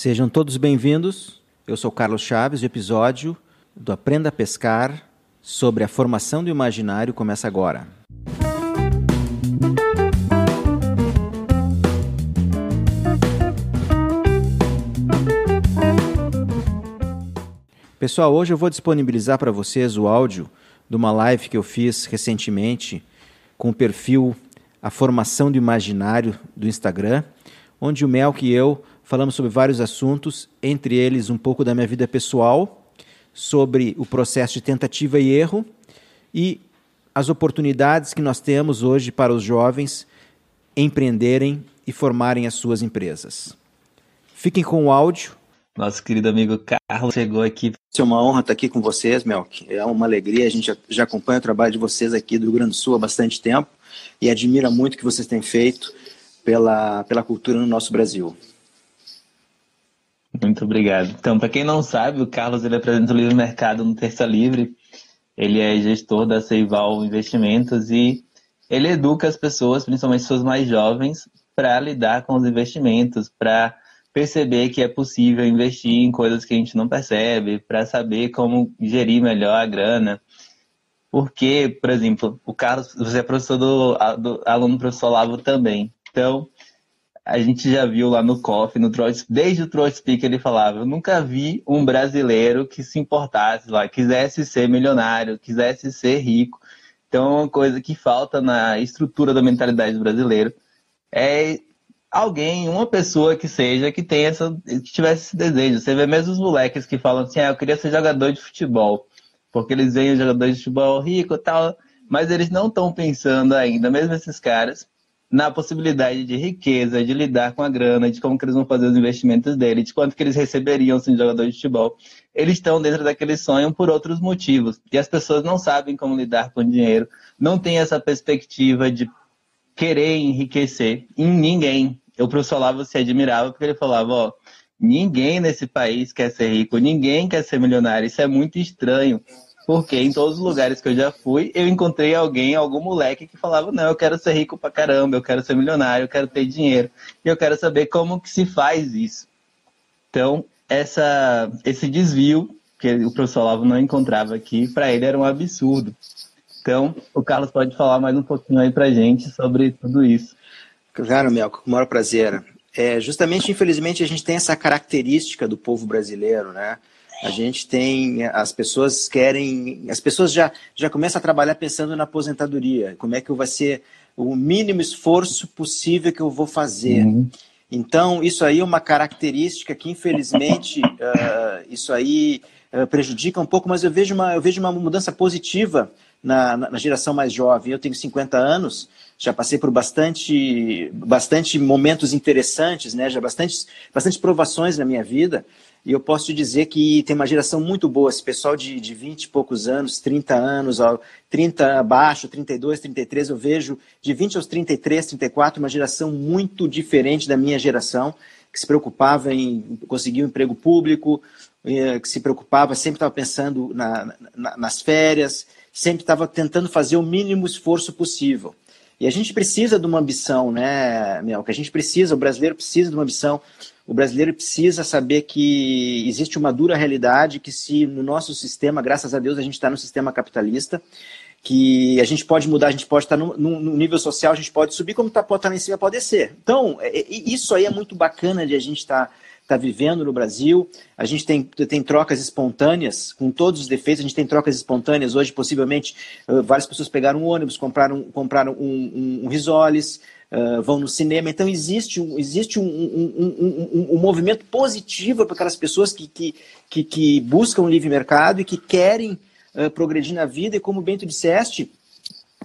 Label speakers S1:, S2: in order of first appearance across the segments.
S1: Sejam todos bem-vindos. Eu sou Carlos Chaves. O episódio do Aprenda a Pescar sobre a formação do imaginário começa agora. Pessoal, hoje eu vou disponibilizar para vocês o áudio de uma live que eu fiz recentemente com o perfil A Formação do Imaginário do Instagram, onde o Melk e eu falamos sobre vários assuntos, entre eles um pouco da minha vida pessoal, sobre o processo de tentativa e erro e as oportunidades que nós temos hoje para os jovens empreenderem e formarem as suas empresas. Fiquem com o áudio
S2: nosso querido amigo Carlos chegou aqui.
S1: É uma honra estar aqui com vocês, Melk. É uma alegria. A gente já, já acompanha o trabalho de vocês aqui do Rio Grande do Sul há bastante tempo e admira muito o que vocês têm feito pela, pela cultura no nosso Brasil.
S2: Muito obrigado. Então, para quem não sabe, o Carlos ele apresenta o Livre Mercado no Terça Livre. Ele é gestor da Seival Investimentos e ele educa as pessoas, principalmente as pessoas mais jovens, para lidar com os investimentos, para perceber que é possível investir em coisas que a gente não percebe, para saber como gerir melhor a grana. Porque, por exemplo, o Carlos, você é professor do, do aluno professor Lavo também. Então, a gente já viu lá no COF, no Troll, desde o Troll Speak ele falava, eu nunca vi um brasileiro que se importasse lá, quisesse ser milionário, quisesse ser rico. Então, uma coisa que falta na estrutura da mentalidade do brasileiro é alguém, uma pessoa que seja, que tenha essa, que tivesse esse desejo. Você vê mesmo os moleques que falam assim, ah, eu queria ser jogador de futebol, porque eles veem os jogadores de futebol rico e tal, mas eles não estão pensando ainda, mesmo esses caras, na possibilidade de riqueza, de lidar com a grana, de como que eles vão fazer os investimentos dele, de quanto que eles receberiam sendo jogador de futebol. Eles estão dentro daquele sonho por outros motivos. E as pessoas não sabem como lidar com o dinheiro, não têm essa perspectiva de querer enriquecer em ninguém. O professor Lavo se admirava porque ele falava, ó, ninguém nesse país quer ser rico, ninguém quer ser milionário. Isso é muito estranho. Porque em todos os lugares que eu já fui, eu encontrei alguém, algum moleque que falava, não, eu quero ser rico pra caramba, eu quero ser milionário, eu quero ter dinheiro. E eu quero saber como que se faz isso. Então, essa, esse desvio que o professor Lavo não encontrava aqui, para ele era um absurdo. Então, o Carlos pode falar mais um pouquinho aí pra gente sobre tudo isso.
S1: Claro, Melco, com o maior prazer. É, justamente, infelizmente, a gente tem essa característica do povo brasileiro, né? A gente tem, as pessoas querem, as pessoas já, já começam a trabalhar pensando na aposentadoria, como é que vai ser o mínimo esforço possível que eu vou fazer. Uhum. Então, isso aí é uma característica que, infelizmente, uh, isso aí uh, prejudica um pouco, mas eu vejo uma, eu vejo uma mudança positiva na, na, geração mais jovem. Eu tenho 50 anos, já passei por bastante, bastante momentos interessantes, né? já bastante, bastante provações na minha vida. E eu posso te dizer que tem uma geração muito boa, esse pessoal de, de 20 e poucos anos, 30 anos, ó, 30 abaixo, 32, 33, eu vejo de 20 aos 33, 34, uma geração muito diferente da minha geração, que se preocupava em conseguir um emprego público, eh, que se preocupava, sempre estava pensando na, na, nas férias, sempre estava tentando fazer o mínimo esforço possível. E a gente precisa de uma ambição, né, Mel? Que a gente precisa, o brasileiro precisa de uma ambição. O brasileiro precisa saber que existe uma dura realidade, que se no nosso sistema, graças a Deus, a gente está no sistema capitalista, que a gente pode mudar, a gente pode estar no, no, no nível social, a gente pode subir, como tá, pode estar lá em cima, pode descer. Então, é, é, isso aí é muito bacana de a gente estar tá está vivendo no Brasil. A gente tem, tem trocas espontâneas, com todos os defeitos, a gente tem trocas espontâneas. Hoje, possivelmente, várias pessoas pegaram um ônibus, compraram, compraram um, um, um risoles, uh, vão no cinema. Então, existe um, existe um, um, um movimento positivo para aquelas pessoas que, que, que, que, buscam o livre mercado e que querem uh, progredir na vida. E como bem tu disseste,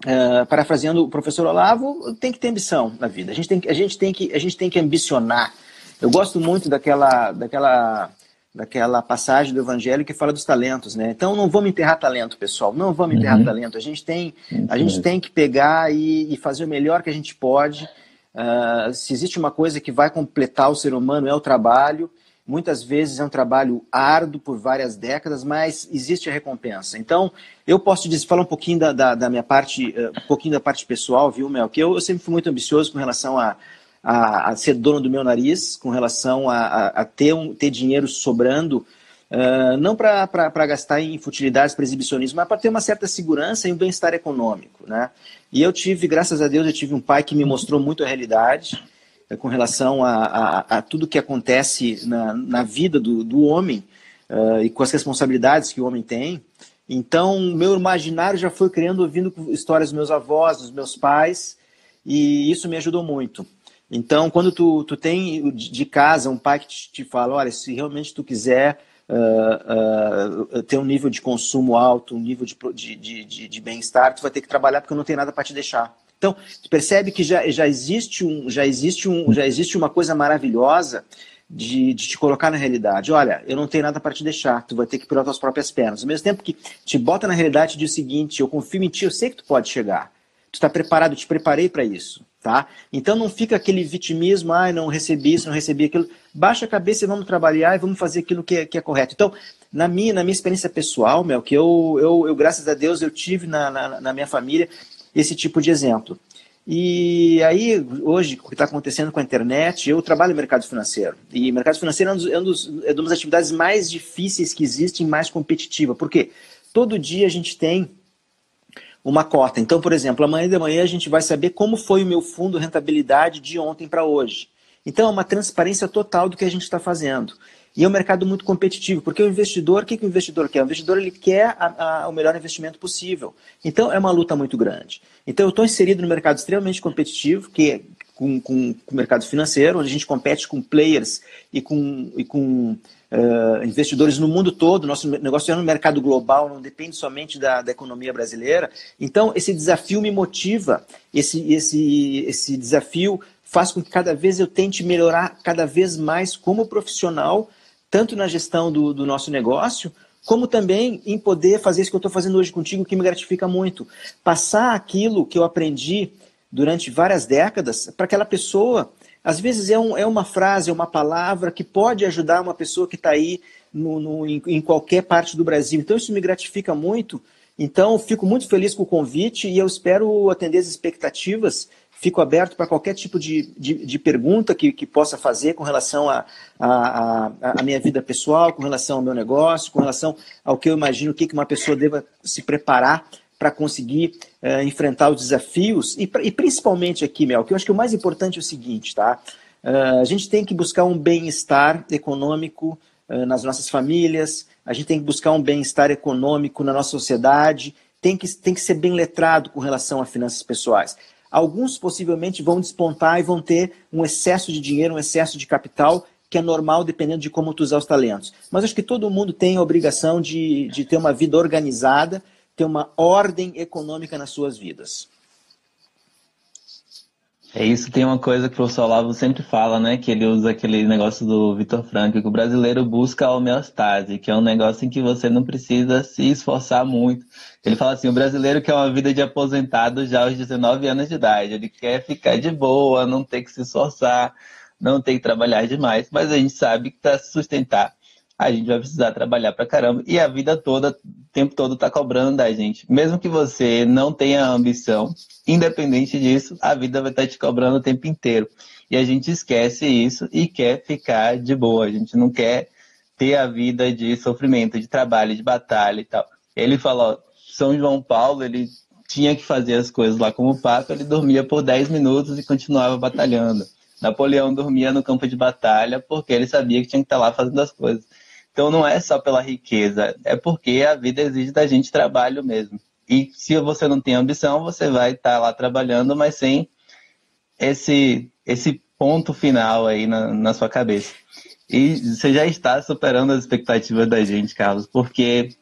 S1: Uh, parafraseando o professor Olavo, tem que ter ambição na vida. A gente tem, a gente tem, que, a gente tem que ambicionar. Eu gosto muito daquela, daquela, daquela passagem do Evangelho que fala dos talentos, né? Então não vamos enterrar talento, pessoal. Não vamos enterrar uhum. talento. A gente tem, a gente tem que pegar e, e, fazer o melhor que a gente pode. Uh, se existe uma coisa que vai completar o ser humano é o trabalho. Muitas vezes é um trabalho árduo por várias décadas, mas existe a recompensa. Então, eu posso dizer, falar um pouquinho da, da, da minha parte, uh, um pouquinho da parte pessoal, viu, Mel? Que eu, eu sempre fui muito ambicioso com relação a a, a ser dono do meu nariz, com relação a, a, a ter, um, ter dinheiro sobrando, uh, não para gastar em futilidades, para exibicionismo, mas para ter uma certa segurança e um bem-estar econômico. Né? E eu tive, graças a Deus, eu tive um pai que me mostrou muito a realidade uh, com relação a, tudo que acontece na, na vida do, do homem uh, e com as responsabilidades que o homem tem. Então, meu imaginário já foi criando, ouvindo histórias dos meus avós, dos meus pais, e isso me ajudou muito. Então, quando tu, tu tem de casa um pai que te, te fala, olha, se realmente tu quiser uh, uh, ter um nível de consumo alto, um nível de, de, de, de bem-estar, tu vai ter que trabalhar porque não tem nada para te deixar. Então, tu percebe que já, já, existe um, já, existe um, já existe uma coisa maravilhosa de, de, te colocar na realidade. Olha, eu não tenho nada para te deixar, tu vai ter que pelas tuas próprias pernas. Ao mesmo tempo que te bota na realidade e diz o seguinte: eu confio em ti, eu sei que tu pode chegar. Tu está preparado, eu te preparei para isso. Tá? Então não fica aquele vitimismo, ah, não recebi isso, não recebi aquilo. Baixa a cabeça e vamos trabalhar e vamos fazer aquilo que é, que é correto. Então, na minha, na minha experiência pessoal, Mel, que eu, eu, eu graças a Deus, eu tive na, na, na minha família esse tipo de exemplo. E aí, hoje, o que está acontecendo com a internet, eu trabalho no mercado financeiro. E mercado financeiro é, um dos, é, um dos, é uma das atividades mais difíceis que existem, mais competitiva. Por quê? Todo dia a gente tem uma cota. Então, por exemplo, amanhã de manhã a gente vai saber como foi o meu fundo rentabilidade de ontem para hoje. Então, é uma transparência total do que a gente está fazendo. E é um mercado muito competitivo, porque o investidor, o que, que o investidor quer? O investidor ele quer a, a, o melhor investimento possível. Então, é uma luta muito grande. Então, eu estou inserido no mercado extremamente competitivo, que é com, com, com, o mercado financeiro, onde a gente compete com players e com, e com uh, investidores no mundo todo. Nosso negócio é no mercado global, não depende somente da, da economia brasileira. Então, esse desafio me motiva, esse, esse, esse desafio faz com que cada vez eu tente melhorar cada vez mais como profissional tanto na gestão do, do nosso negócio, como também em poder fazer isso que eu estou fazendo hoje contigo, que me gratifica muito. Passar aquilo que eu aprendi durante várias décadas para aquela pessoa. Às vezes é, um, é uma frase, é uma palavra que pode ajudar uma pessoa que está aí no, no, em, em, qualquer parte do Brasil. Então isso me gratifica muito. Então fico muito feliz com o convite e eu espero atender as expectativas Fico aberto para qualquer tipo de, de, de pergunta que, que, possa fazer com relação à minha vida pessoal, com relação ao meu negócio, com relação ao que eu imagino que, que uma pessoa deva se preparar para conseguir uh, enfrentar os desafios. E, e, principalmente aqui, Mel, que eu acho que o mais importante é o seguinte, tá? Uh, a gente tem que buscar um bem-estar econômico uh, nas nossas famílias, a gente tem que buscar um bem-estar econômico na nossa sociedade, tem que, tem que ser bem letrado com relação a finanças pessoais. Alguns possivelmente vão despontar e vão ter um excesso de dinheiro, um excesso de capital, que é normal dependendo de como tu usar os talentos. Mas acho que todo mundo tem a obrigação de, de ter uma vida organizada, ter uma ordem econômica nas suas vidas.
S2: É isso, tem uma coisa que o professor Olavo sempre fala, né? Que ele usa aquele negócio do Vitor Franco, que o brasileiro busca a homeostase, que é um negócio em que você não precisa se esforçar muito. Ele fala assim, o brasileiro quer uma vida de aposentado já aos 19 anos de idade. Ele quer ficar de boa, não ter que se esforçar, não ter que trabalhar demais, mas a gente sabe que para sustentar a gente vai precisar trabalhar pra caramba. E a vida toda, o tempo todo, tá cobrando da gente. Mesmo que você não tenha ambição, independente disso, a vida vai estar tá te cobrando o tempo inteiro. E a gente esquece isso e quer ficar de boa. A gente não quer ter a vida de sofrimento, de trabalho, de batalha e tal. Ele falou, São João Paulo, ele tinha que fazer as coisas lá como Papa, ele dormia por 10 minutos e continuava batalhando. Napoleão dormia no campo de batalha porque ele sabia que tinha que estar lá fazendo as coisas. Então não é só pela riqueza, é porque a vida exige da gente trabalho mesmo. E se você não tem ambição, você vai estar lá trabalhando, mas sem esse, esse ponto final aí na, na sua cabeça. E você já está superando as expectativas da gente, Carlos, porque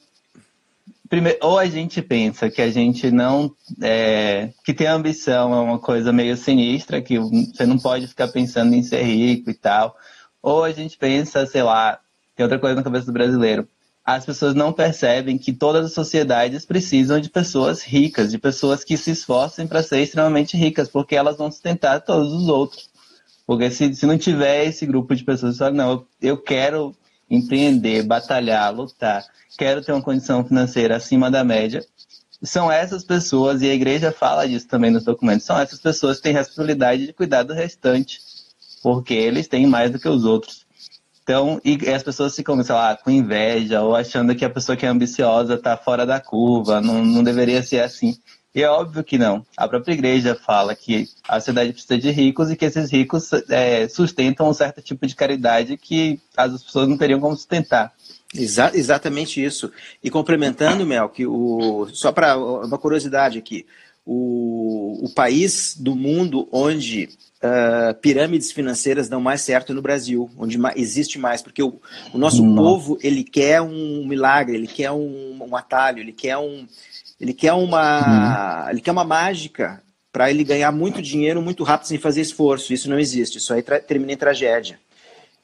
S2: primeiro, ou a gente pensa que a gente não é, que ter ambição é uma coisa meio sinistra, que você não pode ficar pensando em ser rico e tal, ou a gente pensa, sei lá, tem outra coisa na cabeça do brasileiro. As pessoas não percebem que todas as sociedades precisam de pessoas ricas, de pessoas que se esforcem para ser extremamente ricas, porque elas vão sustentar todos os outros. Porque se, se não tiver esse grupo de pessoas que falam, não, eu quero empreender, batalhar, lutar, quero ter uma condição financeira acima da média, são essas pessoas, e a igreja fala disso também nos documentos, são essas pessoas que têm responsabilidade de cuidar do restante porque eles têm mais do que os outros. Então, e as pessoas ficam, sei lá, com inveja ou achando que a pessoa que é ambiciosa está fora da curva, não, não deveria ser assim. E é óbvio que não. A própria igreja fala que a sociedade precisa de ricos e que esses ricos é, sustentam um certo tipo de caridade que as pessoas não teriam como sustentar.
S1: Exa exatamente isso. E complementando, Mel, que o, só para uma curiosidade aqui, o, o país do mundo onde uh, pirâmides financeiras dão mais certo no Brasil, onde existe mais, porque o, o nosso Não. povo ele quer um milagre, ele quer um, um atalho, ele quer um, ele quer uma, uhum. ele quer uma mágica para ele ganhar muito dinheiro muito rápido sem fazer esforço. Isso não existe. Isso aí termina em tragédia.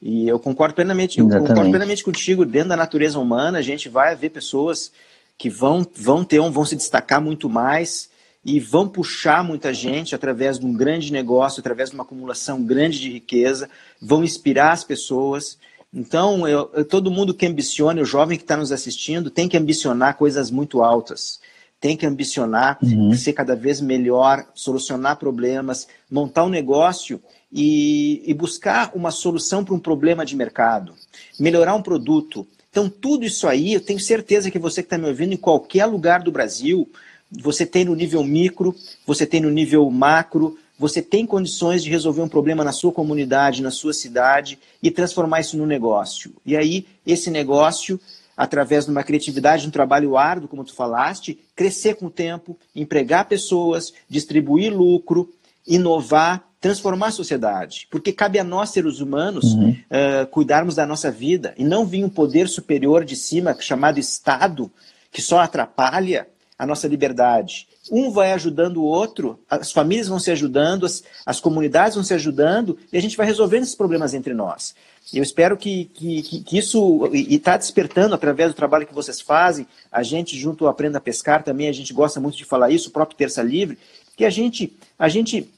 S1: E eu concordo plenamente, eu concordo plenamente contigo. Dentro da natureza humana, a gente vai ver pessoas que vão, vão ter um, vão se destacar muito mais e vão puxar muita gente através de um grande negócio, através de uma acumulação grande de riqueza, vão inspirar as pessoas. Então, eu, eu, todo mundo que ambicione, o jovem que está nos assistindo, tem que ambicionar coisas muito altas. Tem que ambicionar uhum. ser cada vez melhor, solucionar problemas, montar um negócio e, e buscar uma solução para um problema de mercado, melhorar um produto. Então, tudo isso aí, eu tenho certeza que você que está me ouvindo em qualquer lugar do Brasil, você tem no nível micro, você tem no nível macro, você tem condições de resolver um problema na sua comunidade, na sua cidade e transformar isso num negócio. E aí, esse negócio, através de uma criatividade, de um trabalho árduo, como tu falaste, crescer com o tempo, empregar pessoas, distribuir lucro, inovar, transformar a sociedade. Porque cabe a nós, seres humanos, uhum. uh, cuidarmos da nossa vida e não vir um poder superior de cima, chamado Estado, que só atrapalha a nossa liberdade. Um vai ajudando o outro, as famílias vão se ajudando, as, as comunidades vão se ajudando e a gente vai resolvendo esses problemas entre nós. Eu espero que, que, que isso está despertando através do trabalho que vocês fazem. A gente, junto ao Aprenda a Pescar, também a gente gosta muito de falar isso, o próprio Terça Livre, que a gente, a gente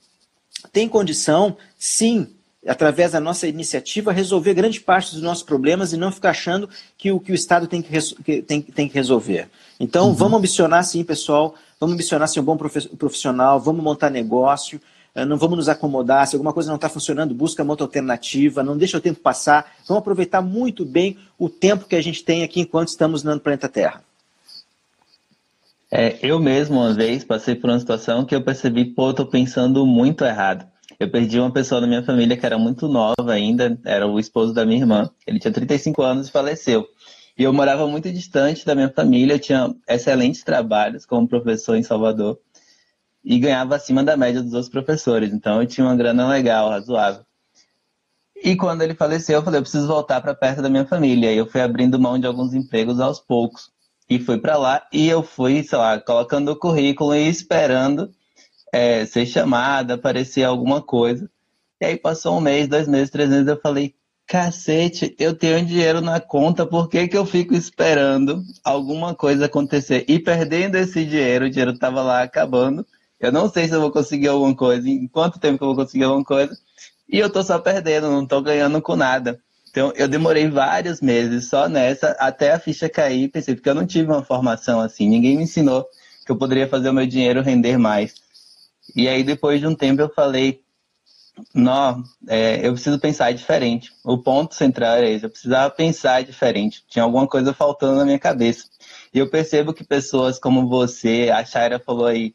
S1: tem condição, sim, através da nossa iniciativa, resolver grande parte dos nossos problemas e não ficar achando que o que o Estado tem que, tem, tem que resolver. Então, uhum. vamos ambicionar sim, pessoal, vamos ambicionar ser um bom profissional, vamos montar negócio, eh, não vamos nos acomodar, se alguma coisa não está funcionando, busca uma outra alternativa, não deixa o tempo passar, vamos aproveitar muito bem o tempo que a gente tem aqui enquanto estamos no planeta Terra.
S2: É, eu mesmo, uma vez, passei por uma situação que eu percebi, pô, tô pensando muito errado. Eu perdi uma pessoa da minha família que era muito nova ainda, era o esposo da minha irmã. Ele tinha 35 anos e faleceu. E eu morava muito distante da minha família, eu tinha excelentes trabalhos como professor em Salvador e ganhava acima da média dos outros professores. Então eu tinha uma grana legal, razoável. E quando ele faleceu, eu falei, eu preciso voltar para perto da minha família. E eu fui abrindo mão de alguns empregos aos poucos. E fui para lá e eu fui, sei lá, colocando o currículo e esperando é, ser chamada, aparecer alguma coisa. E aí passou um mês, dois meses, três meses, eu falei, cacete, eu tenho dinheiro na conta, por que, que eu fico esperando alguma coisa acontecer? E perdendo esse dinheiro, o dinheiro estava lá acabando. Eu não sei se eu vou conseguir alguma coisa, em quanto tempo que eu vou conseguir alguma coisa. E eu tô só perdendo, não tô ganhando com nada. Então, eu demorei vários meses só nessa, até a ficha cair, pensei, porque eu não tive uma formação assim, ninguém me ensinou que eu poderia fazer o meu dinheiro render mais. E aí, depois de um tempo, eu falei, não, é, eu preciso pensar diferente. O ponto central era esse, eu precisava pensar diferente. Tinha alguma coisa faltando na minha cabeça. E eu percebo que pessoas como você, a Shaira falou aí,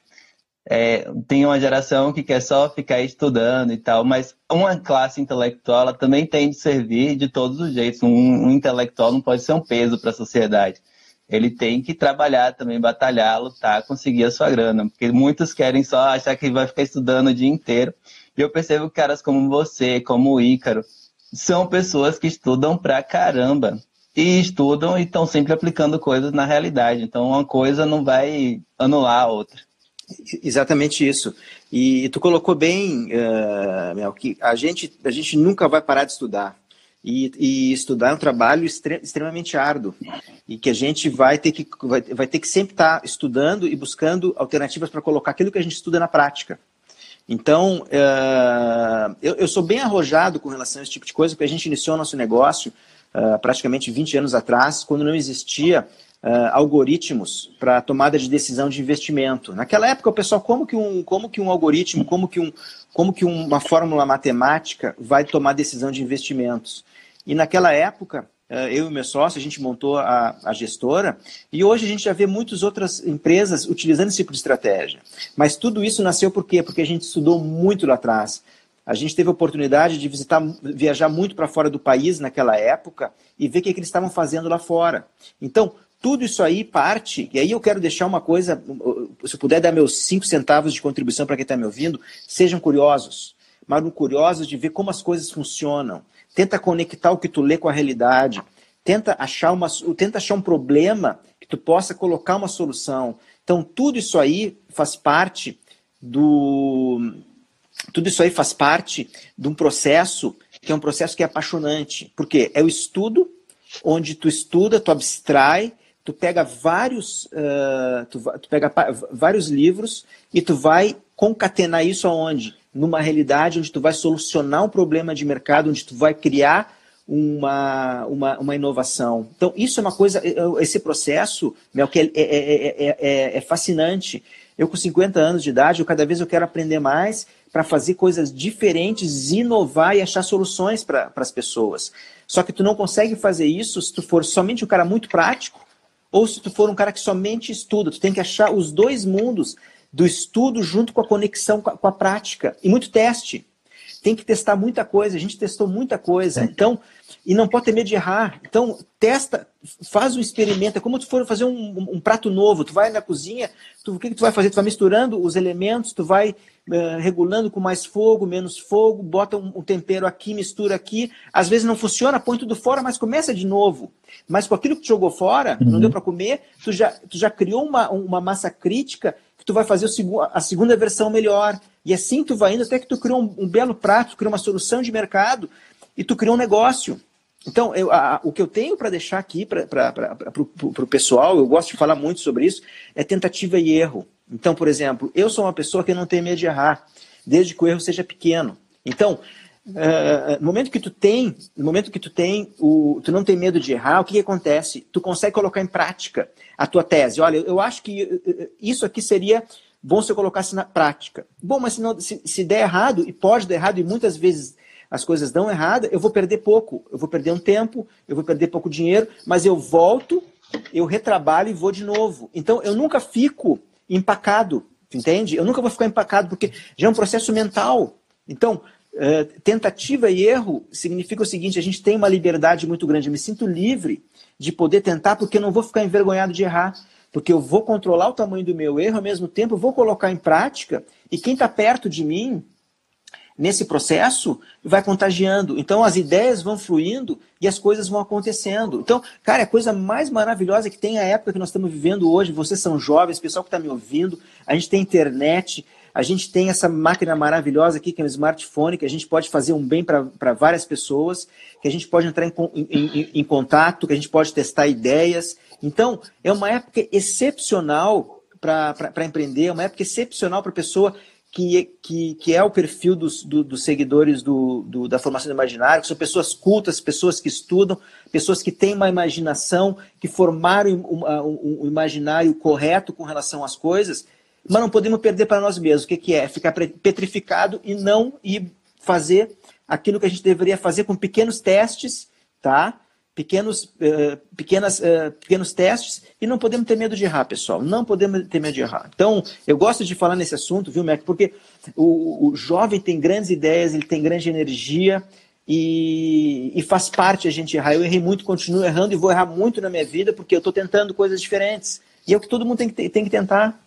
S2: é, tem uma geração que quer só ficar estudando e tal, mas uma classe intelectual também tem de servir de todos os jeitos. Um, um intelectual não pode ser um peso para a sociedade. Ele tem que trabalhar também, batalhar, lutar, conseguir a sua grana, porque muitos querem só achar que vai ficar estudando o dia inteiro e eu percebo que caras como você, como o Ícaro, são pessoas que estudam pra caramba. E estudam e estão sempre aplicando coisas na realidade. Então, uma coisa não vai anular a outra.
S1: Exatamente isso. E tu colocou bem, uh, Mel, que a gente, a gente nunca vai parar de estudar. E, e estudar é um trabalho extre extremamente árduo. E que a gente vai ter que, vai, vai ter que sempre estar estudando e buscando alternativas para colocar aquilo que a gente estuda na prática. Então, uh, eu, eu, sou bem arrojado com relação a esse tipo de coisa, porque a gente iniciou nosso negócio uh, praticamente 20 anos atrás, quando não existia uh, algoritmos para tomada de decisão de investimento. Naquela época, o pessoal, como que um, como que um algoritmo, como que, um, como que uma fórmula matemática vai tomar decisão de investimentos? E naquela época, uh, eu e meu sócio, a gente montou a, a gestora e hoje a gente já vê muitas outras empresas utilizando esse tipo de estratégia. Mas tudo isso nasceu por quê? Porque a gente estudou muito lá atrás. A gente teve a oportunidade de visitar, viajar muito para fora do país naquela época e ver o que, que eles estavam fazendo lá fora. Então, tudo isso aí parte, e aí eu quero deixar uma coisa, se eu puder dar meus cinco centavos de contribuição para quem está me ouvindo, sejam curiosos, mas curiosos de ver como as coisas funcionam. Tenta conectar o que tu lê com a realidade. Tenta achar, uma, tenta achar um problema que tu possa colocar uma solução. Então, tudo isso aí faz parte do. Tudo isso aí faz parte de um processo que é um processo que é apaixonante. Porque é o estudo onde tu estuda, tu abstrai tu pega vários, uh, tu, tu, pega vários livros e tu vai concatenar isso aonde? Numa realidade onde tu vai solucionar um problema de mercado, onde tu vai criar uma, uma, uma inovação. Então, isso é uma coisa, esse processo, Mel, que é, é, é, é, fascinante. Eu com 50 anos de idade, eu cada vez eu quero aprender mais para fazer coisas diferentes, inovar e achar soluções para as pessoas. Só que tu não consegue fazer isso se tu for somente um cara muito prático, ou se tu for um cara que somente estuda. Tu tem que achar os dois mundos do estudo junto com a conexão com a, com a prática. E muito teste. Tem que testar muita coisa. A gente testou muita coisa. Então, e não pode ter medo de errar. Então, testa, faz um experimento. É como tu for fazer um, um, um prato novo. Tu vai na cozinha, tu, o que, que tu vai fazer? Tu vai misturando os elementos, tu vai uh, regulando com mais fogo, menos fogo, bota um, um, tempero aqui, mistura aqui. Às vezes não funciona, põe tudo fora, mas começa de novo. Mas com aquilo que tu jogou fora, uhum. não deu para comer, tu já, tu já criou uma, uma massa crítica tu vai fazer a segunda versão melhor. E assim tu vai indo até que tu criou um, um belo prato, tu uma solução de mercado e tu criou um negócio. Então, eu, a, o que eu tenho para deixar aqui para o pessoal, eu gosto de falar muito sobre isso, é tentativa e erro. Então, por exemplo, eu sou uma pessoa que não tem medo de errar, desde que o erro seja pequeno. Então, no momento que tu tem, no momento que tu tem, o, tu não tem medo de errar, o que, que acontece? Tu consegue colocar em prática a tua tese. Olha, eu acho que isso aqui seria bom se eu colocasse na prática. Bom, mas se, não, se, se der errado, e pode dar errado, e muitas vezes as coisas dão errado, eu vou perder pouco, eu vou perder um tempo, eu vou perder pouco dinheiro, mas eu volto, eu retrabalho e vou de novo. Então eu nunca fico empacado, entende? Eu nunca vou ficar empacado porque já é um processo mental. Então, uh, tentativa e erro significa o seguinte: a gente tem uma liberdade muito grande. Eu me sinto livre de poder tentar porque eu não vou ficar envergonhado de errar. Porque eu vou controlar o tamanho do meu erro, ao mesmo tempo vou colocar em prática, e quem está perto de mim nesse processo vai contagiando. Então as ideias vão fluindo e as coisas vão acontecendo. Então, cara, a coisa mais maravilhosa que tem a época que nós estamos vivendo hoje. Vocês são jovens, pessoal que está me ouvindo, a gente tem internet, a gente tem essa máquina maravilhosa aqui, que é um smartphone, que a gente pode fazer um bem para várias pessoas, que a gente pode entrar em, em, em contato, que a gente pode testar ideias. Então, é uma época excepcional para empreender, é uma época excepcional para a pessoa que, que, que é o perfil dos, do, dos seguidores do, do, da formação do imaginário, que são pessoas cultas, pessoas que estudam, pessoas que têm uma imaginação, que formaram um, um, um imaginário correto com relação às coisas, mas não podemos perder para nós mesmos. O que, que é? Ficar petrificado e não ir fazer aquilo que a gente deveria fazer com pequenos testes, tá? pequenos, uh, pequenas, uh, pequenos testes e não podemos ter medo de errar, pessoal. Não podemos ter medo de errar. Então, eu gosto de falar nesse assunto, viu, Mac? Porque o, o jovem tem grandes ideias, ele tem grande energia e, e, faz parte a gente errar. Eu errei muito, continuo errando e vou errar muito na minha vida porque eu estou tentando coisas diferentes. E é o que todo mundo tem que, tem que tentar.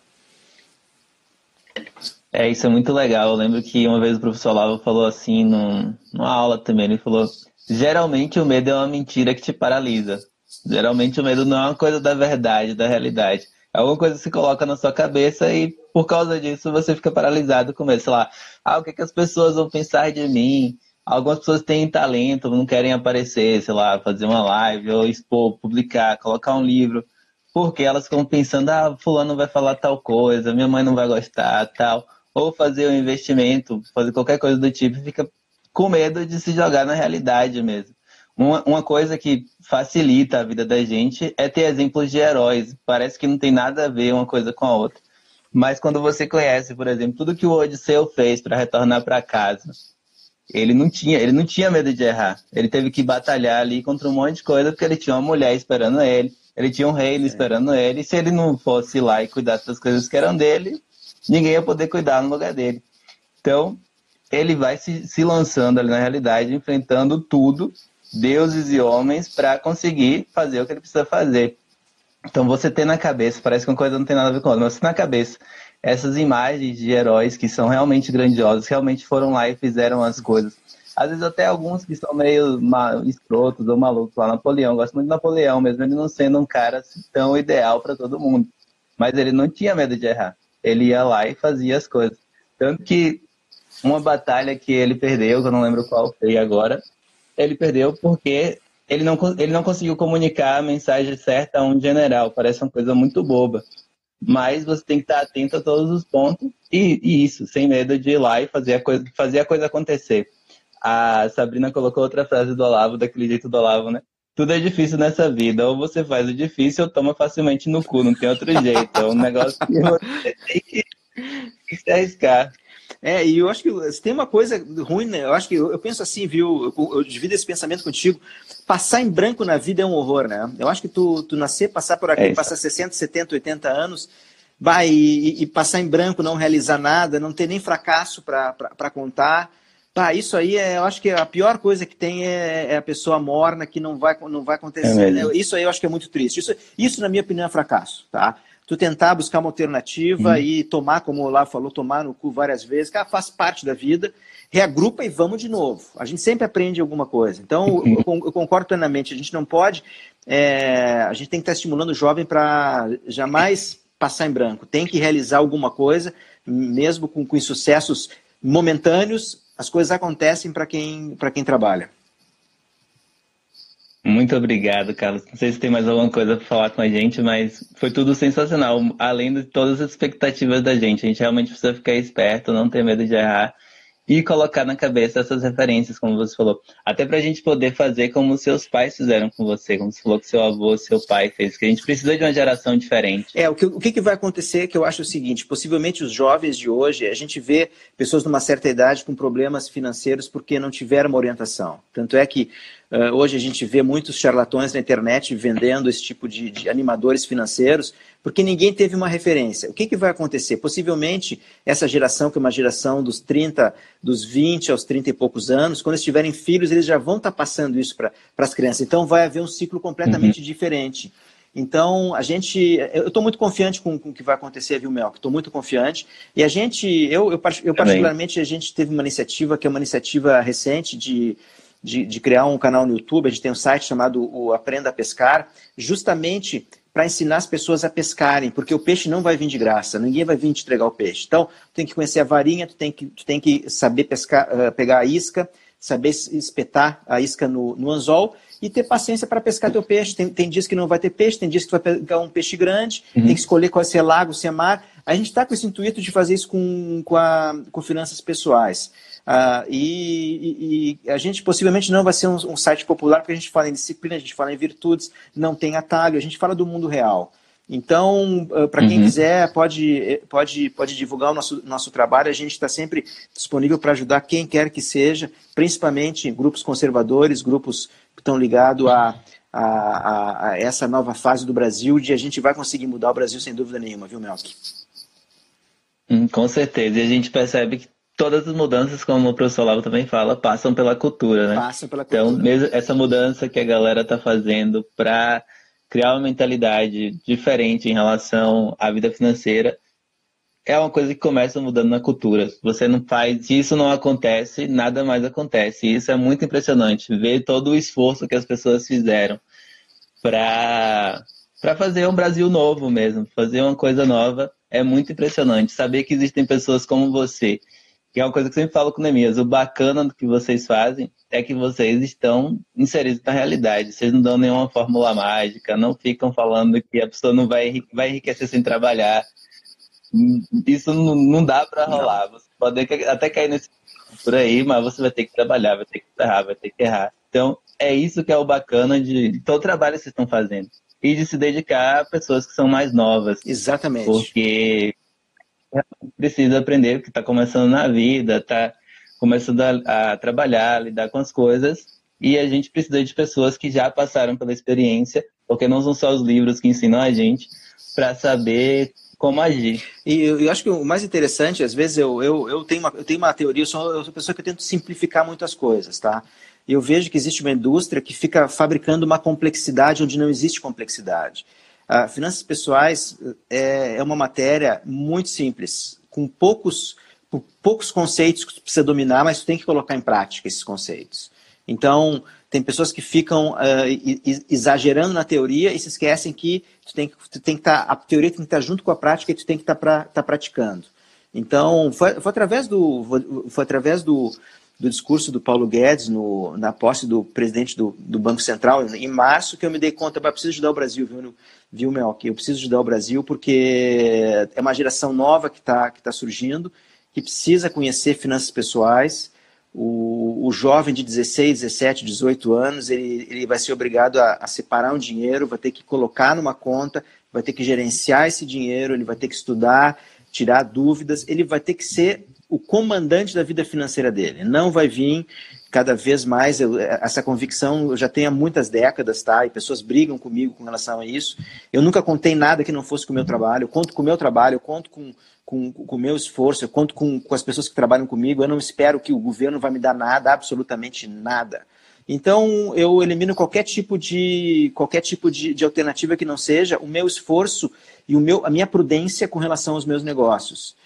S2: É, isso é muito legal. Eu lembro que uma vez o professor Lava falou assim num, numa aula também, ele falou Geralmente o medo é uma mentira que te paralisa. Geralmente o medo não é uma coisa da verdade, da realidade. É alguma coisa se coloca na sua cabeça e por causa disso você fica paralisado com medo. Sei lá, ah, o que, é que as pessoas vão pensar de mim? Algumas pessoas têm talento, não querem aparecer, sei lá, fazer uma live ou expor, publicar, colocar um livro, porque elas ficam pensando, ah, fulano vai falar tal coisa, minha mãe não vai gostar, tal. Ou fazer um investimento, fazer qualquer coisa do tipo, fica com medo de se jogar na realidade mesmo. Uma, uma coisa que facilita a vida da gente é ter exemplos de heróis. Parece que não tem nada a ver uma coisa com a outra. Mas quando você conhece, por exemplo, tudo que o Odisseu fez para retornar para casa, ele não tinha, ele não tinha medo de errar. Ele teve que batalhar ali contra um monte de coisa porque ele tinha uma mulher esperando ele, ele tinha um reino é. esperando ele. E se ele não fosse lá e cuidasse das coisas que eram dele, ninguém ia poder cuidar no lugar dele. Então, ele vai se, se lançando ali na realidade, enfrentando tudo, deuses e homens, para conseguir fazer o que ele precisa fazer. Então, você tem na cabeça, parece que uma coisa não tem nada a ver com outra, mas você tem na cabeça essas imagens de heróis que são realmente grandiosos, realmente foram lá e fizeram as coisas. Às vezes até alguns que são meio escrotos ou malucos lá, Napoleão, gosto muito de Napoleão, mesmo ele não sendo um cara tão ideal para todo mundo. Mas ele não tinha medo de errar. Ele ia lá e fazia as coisas. Tanto que uma batalha que ele perdeu, que eu não lembro qual foi agora, ele perdeu porque ele não, ele não conseguiu comunicar a mensagem certa a um general. Parece uma coisa muito boba mas você tem que estar atento a todos os pontos e, e, isso, sem medo de ir lá e fazer a coisa, fazer a coisa acontecer. A Sabrina colocou outra frase do Olavo, daquele jeito do Olavo, né? Tudo é difícil nessa vida, ou você faz o difícil ou toma facilmente no cu, não tem outro jeito. É um negócio que você tem que, se arriscar.
S1: É, e eu acho que se tem uma coisa ruim, né? Eu acho que eu, eu penso assim, viu? Eu, eu, divido esse pensamento contigo. Passar em branco na vida é um horror, né? Eu acho que tu, tu nascer, passar por aqui, é passar 60, 70, 80 anos, vai e, e, passar em branco, não realizar nada, não ter nem fracasso para contar. Pá, isso aí é, eu acho que a pior coisa que tem é, é a pessoa morna que não vai, não vai acontecer. É né? Isso aí eu acho que é muito triste. Isso, isso, na minha opinião, é fracasso, tá? tu tentar buscar uma alternativa uhum. e tomar, como o Olá falou, tomar no cu várias vezes, cara, faz parte da vida, reagrupa e vamos de novo. A gente sempre aprende alguma coisa. Então, eu, eu, concordo plenamente, a gente não pode, é, a gente tem que estar estimulando o jovem para jamais passar em branco, tem que realizar alguma coisa, mesmo com, com insucessos momentâneos, as coisas acontecem para quem, quem trabalha.
S2: Muito obrigado, Carlos. Não sei se tem mais alguma coisa para falar com a gente, mas foi tudo sensacional. Além de todas as expectativas da gente, a gente realmente precisa ficar esperto, não ter medo de errar e colocar na cabeça essas referências, como você falou. Até para a gente poder fazer como seus pais fizeram com você, como você falou que seu avô, seu pai fez, que a gente precisa de uma geração diferente.
S1: É, o que, o que vai acontecer que eu acho o seguinte, possivelmente os jovens de hoje, a gente vê pessoas de uma certa idade com problemas financeiros porque não tiveram uma orientação. Tanto é que Uh, hoje a gente vê muitos charlatões na internet vendendo esse tipo de, de, animadores financeiros, porque ninguém teve uma referência. O que, que vai acontecer? Possivelmente, essa geração, que é uma geração dos 30, dos 20 aos 30 e poucos anos, quando eles tiverem filhos, eles já vão estar tá passando isso para as crianças. Então, vai haver um ciclo completamente uhum. diferente. Então, a gente. Eu estou muito confiante com, com, o que vai acontecer, viu, Mel? Estou muito confiante. E a gente, eu, eu, eu particularmente, a gente teve uma iniciativa que é uma iniciativa recente de de, de criar um canal no YouTube, a gente tem um site chamado o Aprenda a Pescar, justamente para ensinar as pessoas a pescarem, porque o peixe não vai vir de graça, ninguém vai vir te entregar o peixe. Então, tu tem que conhecer a varinha, tu tem que, tu tem que saber pescar, uh, pegar a isca, saber espetar a isca no, no anzol e ter paciência para pescar teu peixe. Tem, tem dias que não vai ter peixe, tem dias que tu vai pegar um peixe grande, uhum. tem que escolher qual é, se é lago, se é mar. A gente está com esse intuito de fazer isso com, com, a, com finanças pessoais. Uh, e, e, a gente possivelmente não vai ser um, um, site popular, porque a gente fala em disciplina, a gente fala em virtudes, não tem atalho, a gente fala do mundo real. Então, uh, para quem uhum. quiser, pode, pode, pode divulgar o nosso, nosso trabalho. A gente está sempre disponível para ajudar quem quer que seja, principalmente grupos conservadores, grupos que estão ligados a, a, a, a, essa nova fase do Brasil, de a gente vai conseguir mudar o Brasil sem dúvida nenhuma, viu, Melk?
S2: Hum, com certeza. E a gente percebe que todas as mudanças, como o professor Lavo também fala, passam pela cultura, né?
S1: Passam pela
S2: então, cultura. Então, mesmo essa mudança que a galera está fazendo para criar uma mentalidade diferente em relação à vida financeira é uma coisa que começa mudando na cultura. Você não faz, se isso não acontece, nada mais acontece. E isso é muito impressionante, ver todo o esforço que as pessoas fizeram para para fazer um Brasil novo mesmo, fazer uma coisa nova é muito impressionante. Saber que existem pessoas como você que é uma coisa que eu sempre falo com o Nemias, o bacana do que vocês fazem é que vocês estão inseridos na realidade. Vocês não dão nenhuma fórmula mágica, não ficam falando que a pessoa não vai, vai enriquecer sem trabalhar. Isso não, não dá para rolar. Você pode até cair nesse por aí, mas você vai ter que trabalhar, vai ter que errar, vai ter que errar. Então, é isso que é o bacana de todo o trabalho que vocês estão fazendo. E de se dedicar a pessoas que são mais novas.
S1: Exatamente.
S2: Porque precisa aprender, que está começando na vida, está começando a, a trabalhar, a lidar com as coisas. E a gente precisa de pessoas que já passaram pela experiência, porque não são só os livros que ensinam a gente para saber como agir.
S1: E eu, eu, acho que o mais interessante, às vezes eu, eu, eu, tenho, uma, eu tenho uma teoria, eu sou, eu sou uma pessoa que tento simplificar muitas coisas, tá? E eu vejo que existe uma indústria que fica fabricando uma complexidade onde não existe complexidade. Ah, finanças pessoais é, é uma matéria muito simples, com poucos, poucos conceitos que você precisa dominar, mas você tem que colocar em prática esses conceitos. Então, tem pessoas que ficam uh, exagerando na teoria e se esquecem que tu tem, tu tem que tá, a teoria tem que estar junto com a prática e tu tem que estar tá pra, tá praticando. Então, foi, foi através, do, foi através do, do discurso do Paulo Guedes no, na posse do presidente do, do Banco Central, em março, que eu me dei conta, eu preciso ajudar o Brasil, viu, viu Mel? Eu preciso ajudar o Brasil porque é uma geração nova que está que tá surgindo, que precisa conhecer finanças pessoais, o, o jovem de 16, 17, 18 anos, ele, ele vai ser obrigado a, a separar um dinheiro, vai ter que colocar numa conta, vai ter que gerenciar esse dinheiro, ele vai ter que estudar, tirar dúvidas, ele vai ter que ser o comandante da vida financeira dele. Não vai vir cada vez mais, eu, essa convicção eu já tenho há muitas décadas, tá? E pessoas brigam comigo com relação a isso. Eu nunca contei nada que não fosse com o meu trabalho, eu conto com o meu trabalho, eu conto com com, com o meu esforço, eu conto com, com as pessoas que trabalham comigo, eu não espero que o governo vai me dar nada, absolutamente nada. Então eu elimino qualquer tipo de qualquer tipo de, de alternativa que não seja o meu esforço e o meu, a minha prudência com relação aos meus negócios.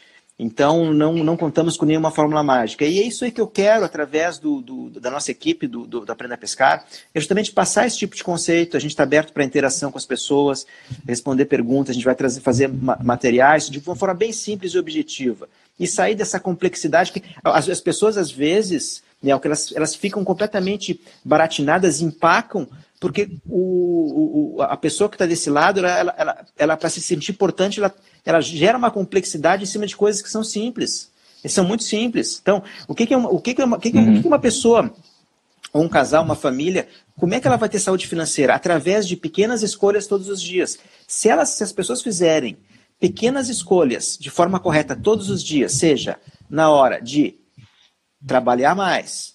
S1: Então, não, não contamos com nenhuma fórmula mágica. E é isso aí que eu quero, através do, do da nossa equipe do, do, do Aprenda a Pescar, é justamente passar esse tipo de conceito. A gente está aberto para interação com as pessoas, responder perguntas, a gente vai trazer, fazer materiais de uma forma bem simples e objetiva. E sair dessa complexidade que as, as pessoas, às vezes, né, elas, elas ficam completamente baratinadas, empacam porque o, o, a pessoa que está desse lado, ela, ela, ela, ela para se sentir importante, ela, ela gera uma complexidade em cima de coisas que são simples. E são muito simples. Então, o que, que é uma, o que, que é uma, o que, que, uhum. o que, que uma pessoa, ou um casal, uma família, como é que ela vai ter saúde financeira? Através de pequenas escolhas todos os dias. Se, elas, se as pessoas fizerem pequenas escolhas de forma correta todos os dias, seja na hora de trabalhar mais,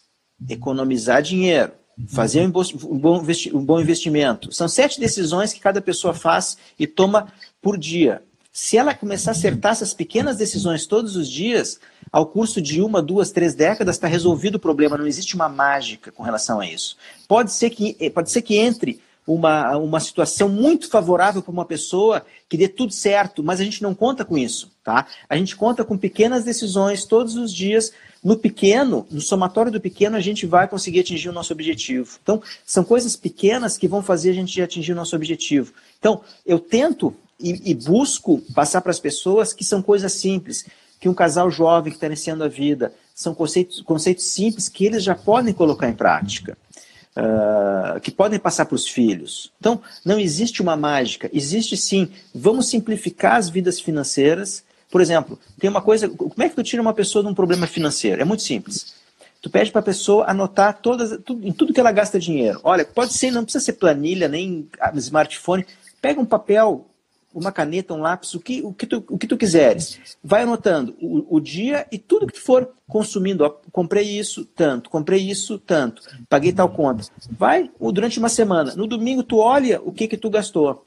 S1: economizar dinheiro, fazer um bom investimento. São sete decisões que cada pessoa faz e toma por dia. Se ela começar a acertar essas pequenas decisões todos os dias, ao curso de uma, duas, três décadas, está resolvido o problema. Não existe uma mágica com relação a isso. Pode ser que, pode ser que entre uma, uma situação muito favorável para uma pessoa que dê tudo certo, mas a gente não conta com isso, tá? A gente conta com pequenas decisões todos os dias no pequeno, no somatório do pequeno, a gente vai conseguir atingir o nosso objetivo. Então, são coisas pequenas que vão fazer a gente atingir o nosso objetivo. Então, eu tento e, e busco passar para as pessoas que são coisas simples, que um casal jovem que está iniciando a vida, são conceitos, conceitos simples que eles já podem colocar em prática. Uh, que podem passar para os filhos. Então, não existe uma mágica, existe sim. Vamos simplificar as vidas financeiras por exemplo, tem uma coisa. Como é que tu tira uma pessoa de um problema financeiro? É muito simples. Tu pede para a pessoa anotar todas, tudo, em tudo que ela gasta dinheiro. Olha, pode ser, não precisa ser planilha, nem smartphone. Pega um papel, uma caneta, um lápis, o que, o que, tu, o que tu quiseres. Vai anotando o, o dia e tudo que tu for consumindo. Ó, comprei isso, tanto. Comprei isso, tanto. Paguei tal conta. Vai durante uma semana. No domingo tu olha o que que tu gastou.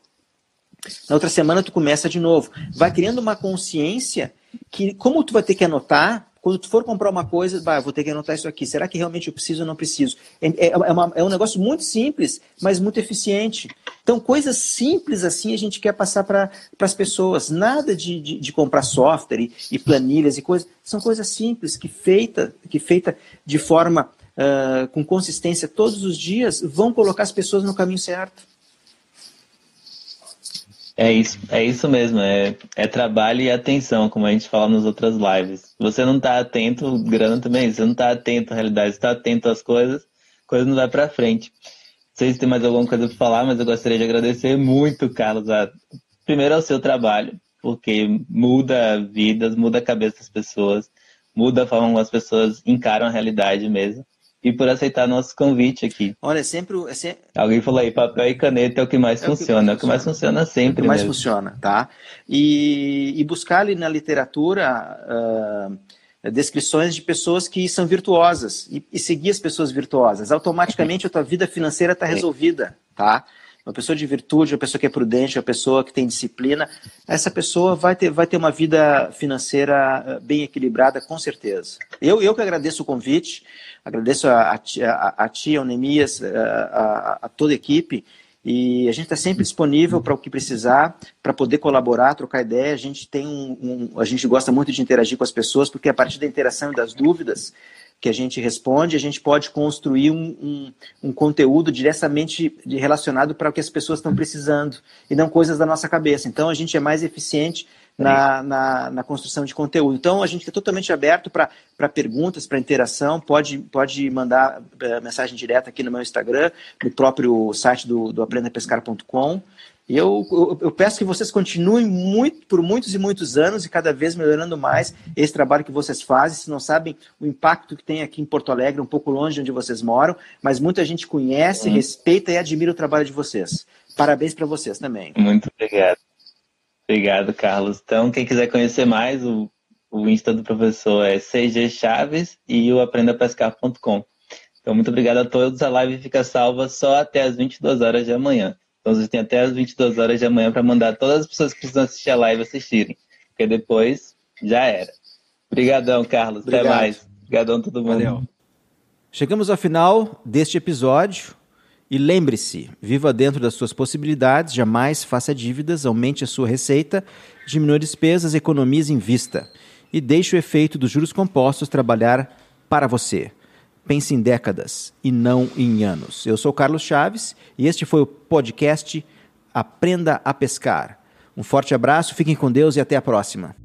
S1: Na outra semana tu começa de novo. Vai criando uma consciência que, como tu vai ter que anotar, quando tu for comprar uma coisa, bah, vou ter que anotar isso aqui. Será que realmente eu preciso ou não preciso? É, é, é, uma, é um negócio muito simples, mas muito eficiente. Então, coisas simples assim a gente quer passar para as pessoas. Nada de, de, de comprar software e, e, planilhas e coisas. São coisas simples que feita, que feita de forma uh, com consistência todos os dias vão colocar as pessoas no caminho certo.
S2: É isso, é isso mesmo, é, é trabalho e atenção, como a gente fala nas outras lives. Você não está atento, grana também, você não está atento à realidade, está atento às coisas, coisa não vai para frente. Não sei se tem mais alguma coisa para falar, mas eu gostaria de agradecer muito, Carlos, a, primeiro ao seu trabalho, porque muda vidas, muda a cabeça das pessoas, muda a forma como as pessoas encaram a realidade mesmo. E por aceitar nosso convite aqui.
S1: Olha, é sempre, é sempre...
S2: Alguém falou aí, papel e caneta é o que mais é funciona. O que mais funciona, é o que mais funciona sempre. É o que
S1: mais
S2: mesmo.
S1: funciona, tá? E, e buscar ali na literatura uh, descrições de pessoas que são virtuosas e, e, seguir as pessoas virtuosas. Automaticamente a tua vida financeira está resolvida, tá? Uma pessoa de virtude, uma pessoa que é prudente, uma pessoa que tem disciplina, essa pessoa vai ter, vai ter uma vida financeira ah, bem equilibrada, com certeza. Eu, eu que agradeço o convite. Agradeço a, a, a ti, ao Nemias, a, a, toda a equipe. E a gente está sempre disponível para o que precisar, para poder colaborar, trocar ideia. A gente tem um, um, a gente gosta muito de interagir com as pessoas, porque a partir da interação e das dúvidas que a gente responde, a gente pode construir um, um, um conteúdo diretamente relacionado para o que as pessoas estão precisando e não coisas da nossa cabeça. Então a gente é mais eficiente na, na, na, construção de conteúdo. Então, a gente está totalmente aberto para perguntas, para interação. Pode, pode mandar uh, mensagem direta aqui no meu Instagram, no próprio site do, do aprendapescar.com. E eu, eu, eu, peço que vocês continuem muito, por muitos e muitos anos e cada vez melhorando mais esse trabalho que vocês fazem. Vocês não sabem o impacto que tem aqui em Porto Alegre, um pouco longe de onde vocês moram, mas muita gente conhece, uhum. respeita e admira o trabalho de vocês. Parabéns para vocês também.
S2: Muito obrigado. Obrigado, Carlos. Então, quem quiser conhecer mais, o, o Insta do professor é CG Chaves e o aprendapescar.com. Então, muito obrigado a todos. A live fica salva só até as 22 horas de amanhã. Então, vocês têm até as 22 horas de amanhã para mandar todas as pessoas que precisam assistir a live assistirem. Porque depois já era. Obrigadão, Carlos. Obrigado. Até mais. Obrigadão a todo mundo. Valeu.
S1: Chegamos ao final deste episódio. E lembre-se, viva dentro das suas possibilidades, jamais faça dívidas, aumente a sua receita, diminua despesas, economize em vista e deixe o efeito dos juros compostos trabalhar para você. Pense em décadas e não em anos. Eu sou Carlos Chaves e este foi o podcast Aprenda a Pescar. Um forte abraço, fiquem com Deus e até a próxima.